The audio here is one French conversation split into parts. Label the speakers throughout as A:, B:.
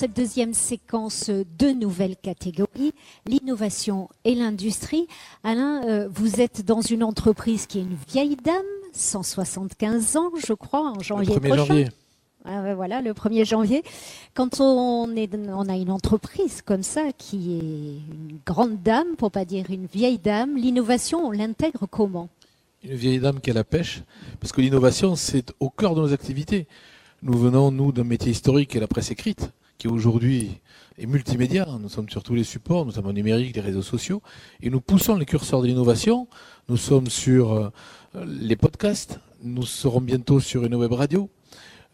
A: cette deuxième séquence deux nouvelles catégories, l'innovation et l'industrie. Alain, euh, vous êtes dans une entreprise qui est une vieille dame, 175 ans, je crois, en janvier
B: le 1er janvier.
A: Ah voilà, le 1er janvier. Quand on, est, on a une entreprise comme ça, qui est une grande dame, pour pas dire une vieille dame, l'innovation, on l'intègre comment?
B: Une vieille dame qui a la pêche, parce que l'innovation, c'est au cœur de nos activités. Nous venons, nous, d'un métier historique qui est la presse écrite, qui aujourd'hui est multimédia. Nous sommes sur tous les supports, nous sommes en numérique, les réseaux sociaux, et nous poussons les curseurs de l'innovation. Nous sommes sur euh, les podcasts, nous serons bientôt sur une web radio.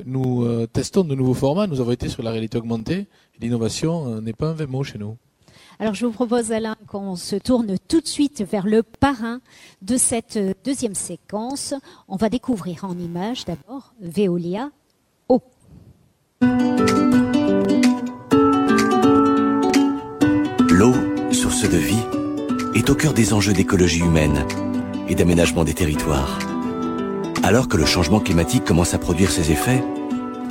B: Nous euh, testons de nouveaux formats, nous avons été sur la réalité augmentée. L'innovation euh, n'est pas un vain mot chez nous.
A: Alors je vous propose Alain qu'on se tourne tout de suite vers le parrain de cette deuxième séquence. On va découvrir en images d'abord Veolia
C: au cœur des enjeux d'écologie humaine et d'aménagement des territoires. Alors que le changement climatique commence à produire ses effets,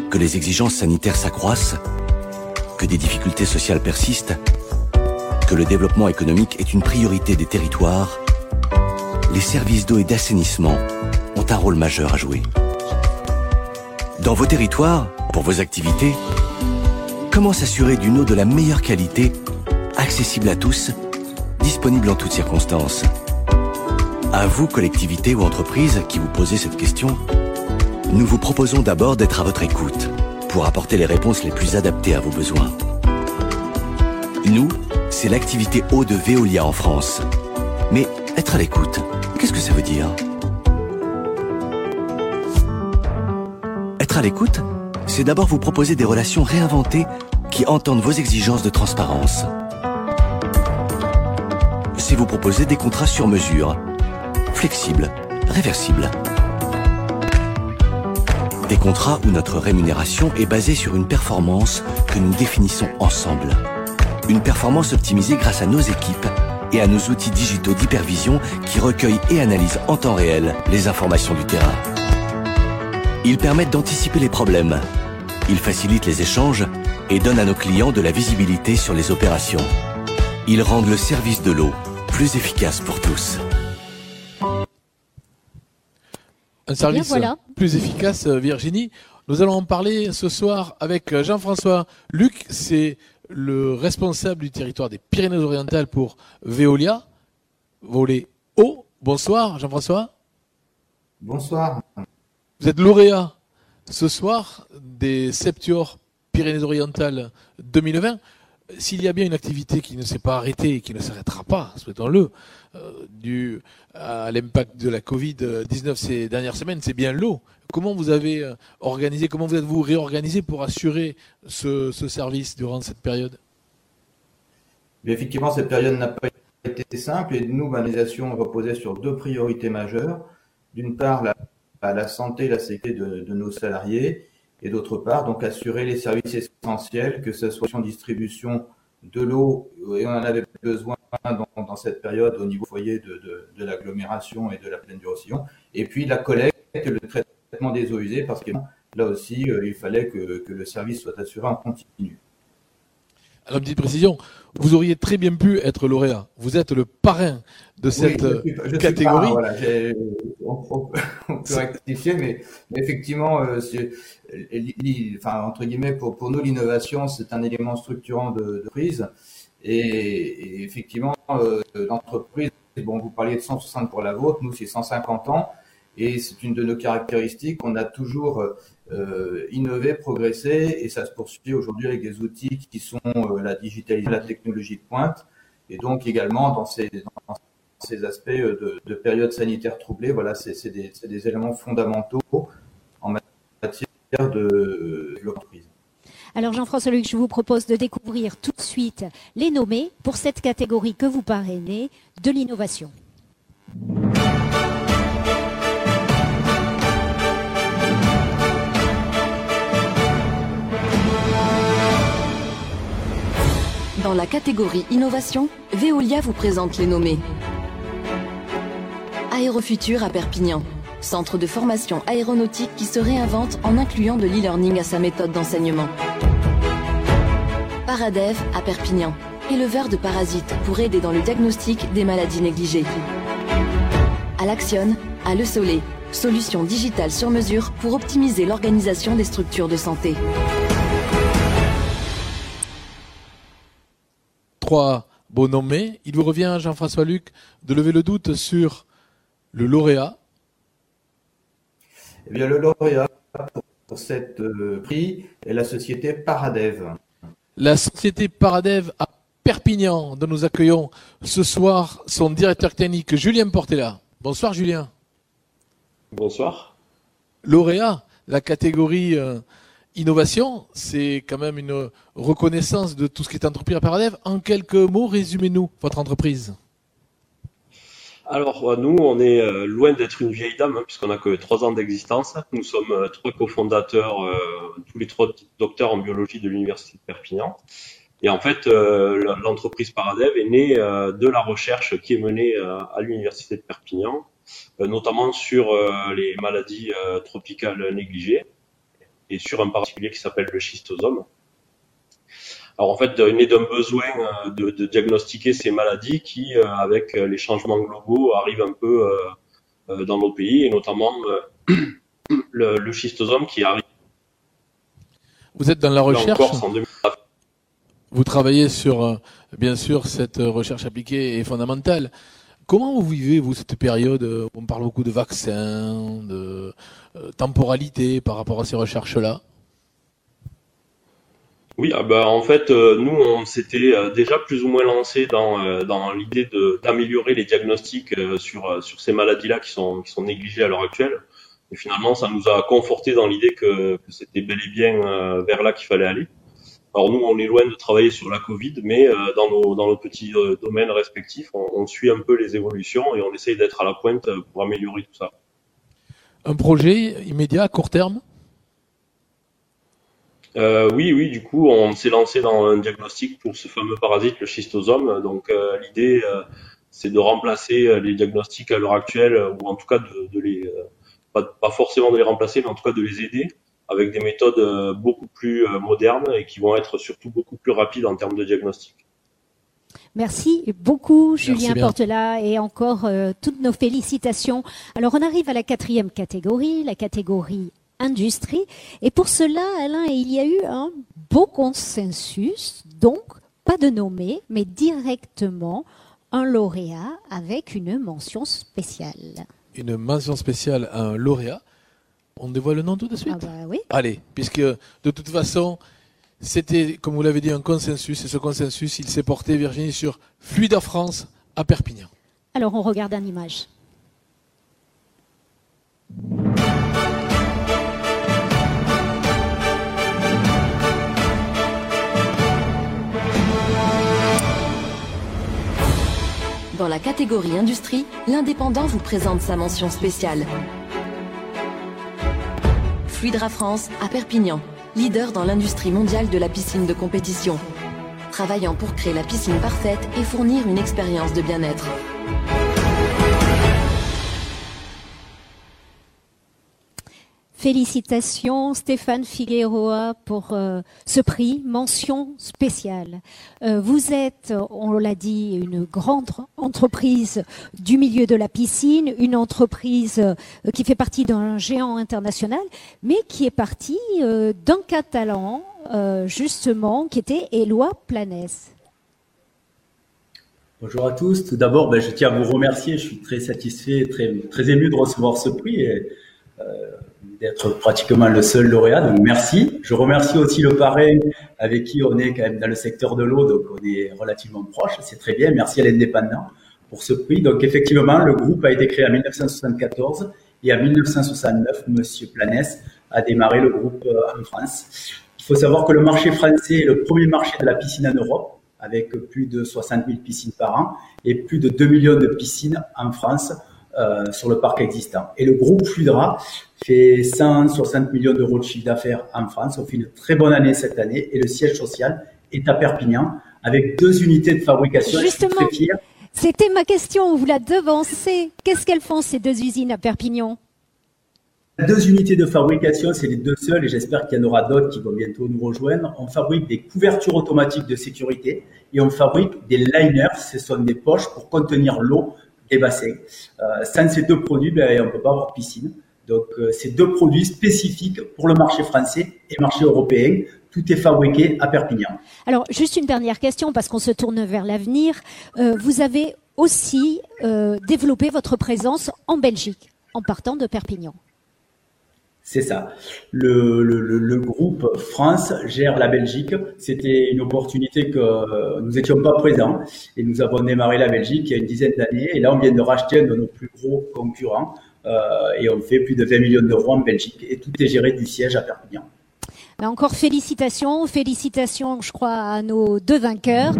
C: que les exigences sanitaires s'accroissent, que des difficultés sociales persistent, que le développement économique est une priorité des territoires, les services d'eau et d'assainissement ont un rôle majeur à jouer. Dans vos territoires, pour vos activités, comment s'assurer d'une eau de la meilleure qualité, accessible à tous, en toutes circonstances À vous, collectivités ou entreprises qui vous posez cette question, nous vous proposons d'abord d'être à votre écoute pour apporter les réponses les plus adaptées à vos besoins. Nous, c'est l'activité eau de Veolia en France. Mais être à l'écoute, qu'est-ce que ça veut dire? Être à l'écoute, c'est d'abord vous proposer des relations réinventées qui entendent vos exigences de transparence. Vous proposer des contrats sur mesure, flexibles, réversibles. Des contrats où notre rémunération est basée sur une performance que nous définissons ensemble. Une performance optimisée grâce à nos équipes et à nos outils digitaux d'hypervision qui recueillent et analysent en temps réel les informations du terrain. Ils permettent d'anticiper les problèmes. Ils facilitent les échanges et donnent à nos clients de la visibilité sur les opérations. Ils rendent le service de l'eau plus efficace pour tous.
B: Un service plus efficace, Virginie. Nous allons en parler ce soir avec Jean-François Luc. C'est le responsable du territoire des Pyrénées-Orientales pour Veolia. Volet haut. Bonsoir, Jean-François.
D: Bonsoir.
B: Vous êtes lauréat ce soir des Septior Pyrénées-Orientales 2020. S'il y a bien une activité qui ne s'est pas arrêtée et qui ne s'arrêtera pas, souhaitons-le, euh, dû à l'impact de la Covid-19 ces dernières semaines, c'est bien l'eau. Comment vous avez euh, organisé, comment vous êtes-vous réorganisé pour assurer ce, service durant cette période?
D: Effectivement, cette période n'a pas été simple et nous, l'organisation reposait sur deux priorités majeures. D'une part, la santé et la sécurité de, nos salariés, et d'autre part, donc assurer les services essentiels, que ce soit en distribution de l'eau, et on en avait besoin dans, cette période au niveau foyer de, l'agglomération et de la plaine du Roussillon, et puis la collecte, le traitement des eaux usées, parce que là aussi, euh, il fallait que le service soit assuré en continu.
B: Alors, petite précision, vous auriez très bien pu être lauréat. Vous êtes le parrain de cette catégorie.
D: on, peut rectifier, mais, effectivement, euh, enfin, entre guillemets, pour, pour nous, l'innovation, c'est un élément structurant de, de prise. Et, effectivement, euh, l'entreprise, bon, vous parliez de 160 pour la vôtre, nous, c'est 150 ans. Et c'est une de nos caractéristiques. On a toujours euh, innové, progressé, et ça se poursuit aujourd'hui avec des outils qui sont euh, la digitalisation, la technologie de pointe, et donc également dans ces, aspects euh, de, période sanitaire troublée. Voilà, c'est des, des, éléments fondamentaux en matière de l'entreprise.
A: Alors Jean-François Luc, je vous propose de découvrir tout de suite les nommés pour cette catégorie que vous parrainez de l'innovation.
E: Dans la catégorie Innovation, Veolia vous présente les nommés. Aérofutur à Perpignan, centre de formation aéronautique qui se réinvente en incluant de l'e-learning à sa méthode d'enseignement. Paradev à Perpignan, éleveur de parasites pour aider dans le diagnostic des maladies négligées. Alaction à Le Soleil, solution digitale sur mesure pour optimiser l'organisation des structures de santé.
B: Trois beaux nommés. Il vous revient, Jean-François Luc, de lever le doute sur le lauréat.
D: Eh bien, le lauréat pour cet euh, prix est la société Paradev.
B: La société Paradev à Perpignan, dont nous accueillons ce soir son directeur technique Julien Portela. Bonsoir Julien.
F: Bonsoir.
B: Lauréat, la catégorie euh, innovation, c'est quand même une reconnaissance de tout ce qui est entrepris à Paradev. En quelques mots, résumez-nous votre entreprise.
F: Alors, euh, nous, on est euh, loin d'être une vieille dame, hein, puisqu'on n'a que trois ans d'existence. Nous sommes euh, trois cofondateurs, tous les trois docteurs en biologie de l'Université de Perpignan. Et en fait, l'entreprise Paradev est née de la recherche qui est menée à l'Université de Perpignan, notamment sur les maladies tropicales négligées et sur un particulier qui s'appelle le schistosome. Alors en fait, né d'un besoin euh, de, de, diagnostiquer ces maladies qui, euh, avec euh, les changements globaux, arrivent un peu dans nos pays, et notamment le, le, schistosome qui arrive.
B: Vous êtes dans la recherche Vous travaillez sur, bien sûr, cette recherche appliquée et fondamentale. Comment vous vivez, vous, cette période On parle beaucoup de vaccins, de temporalité par rapport à ces recherches-là?
F: Oui, ah bah, en fait, euh, nous, on s'était euh, déjà plus ou moins lancé dans, euh, l'idée d'améliorer les diagnostics sur, ces maladies-là qui sont, qui sont négligées à l'heure actuelle. Et finalement, ça nous a conforté dans l'idée que c'était bel et bien vers là qu'il fallait aller. Alors nous, on est loin de travailler sur la Covid, mais dans, nos, dans nos petits domaines respectifs, on, on, suit un peu les évolutions et on essaye d'être à la pointe pour améliorer tout ça.
B: Un projet immédiat à court terme?
F: Euh, oui, oui, du coup, on s'est lancé dans un diagnostic pour ce fameux parasite, le schistosome. Donc, euh, l'idée, euh, c'est de remplacer les diagnostics à l'heure actuelle, ou en tout cas de, les, pas, pas, forcément de les remplacer, mais en tout cas de les aider avec des méthodes beaucoup plus modernes et qui vont être surtout beaucoup plus rapides en termes de diagnostic.
A: Merci beaucoup, Julien Portela, et encore toutes nos félicitations. Alors, on arrive à la quatrième catégorie, la catégorie industrie. Et pour cela, Alain, il y a eu un beau consensus, donc pas de nommé, mais directement un lauréat avec une mention spéciale.
B: Une mention spéciale à un lauréat. On dévoile le nom tout de suite
A: ah bah oui.
B: Allez, puisque de toute façon, c'était, comme vous l'avez dit, un consensus, et ce consensus, il s'est porté, Virginie, sur Fluida France à Perpignan.
A: Alors on regarde une image.
E: Dans la catégorie industrie, l'indépendant vous présente sa mention spéciale. Fluidra France à Perpignan, leader dans l'industrie mondiale de la piscine de compétition. Travaillant pour créer la piscine parfaite et fournir une expérience de bien-être.
A: Félicitations Stéphane Figueroa pour euh, ce prix, mention spéciale. Euh, vous êtes, on l'a dit, une grande entreprise du milieu de la piscine, une entreprise euh, qui fait partie d'un géant international, mais qui est partie d'un Catalan, justement, qui était Éloi Planès.
G: Bonjour à tous. Tout d'abord, ben, je tiens à vous remercier. Je suis très satisfait, très, très ému de recevoir ce prix. D'être pratiquement le seul lauréat. Donc merci. Je remercie aussi le parrain avec qui on est quand même dans le secteur de l'eau, donc on est relativement proche. C'est très bien. Merci à l'indépendant pour ce prix. Donc effectivement, le groupe a été créé en 1974 et en 1969, Monsieur Planès a démarré le groupe euh, en France. Il faut savoir que le marché français est le premier marché de la piscine en Europe avec plus de 60 000 piscines par an et plus de 2 millions de piscines en France euh, sur le parc existant. Et le groupe Fluidra fait 160 millions d'euros de chiffre d'affaires en France. On fait une très bonne année cette année et le siège social est à Perpignan avec deux unités de fabrication.
A: Justement, c'était ma question, vous la devancez. Qu'est-ce qu'elles font ces deux usines à Perpignan?
G: Deux unités de fabrication, c'est les deux seules et j'espère qu'il y en aura d'autres qui vont bientôt nous rejoindre. On fabrique des couvertures automatiques de sécurité et on fabrique des liners, ce sont des poches pour contenir l'eau des bassins. Sans ces deux produits, ben, on ne peut pas avoir piscine. Donc, euh, ces deux produits spécifiques pour le marché français et marché européen. Tout est fabriqué à Perpignan.
A: Alors, juste une dernière question parce qu'on se tourne vers l'avenir. Euh, vous avez aussi euh, développé votre présence en Belgique en partant de Perpignan.
G: C'est ça. Le, le, groupe France gère la Belgique. C'était une opportunité que nous n'étions pas présents et nous avons démarré la Belgique il y a une dizaine d'années. Et là, on vient de racheter un de nos plus gros concurrents euh, et on fait plus de 20 millions d'euros en Belgique. Et tout est géré du siège à Perpignan.
A: Encore félicitations, félicitations, je crois, à nos deux vainqueurs.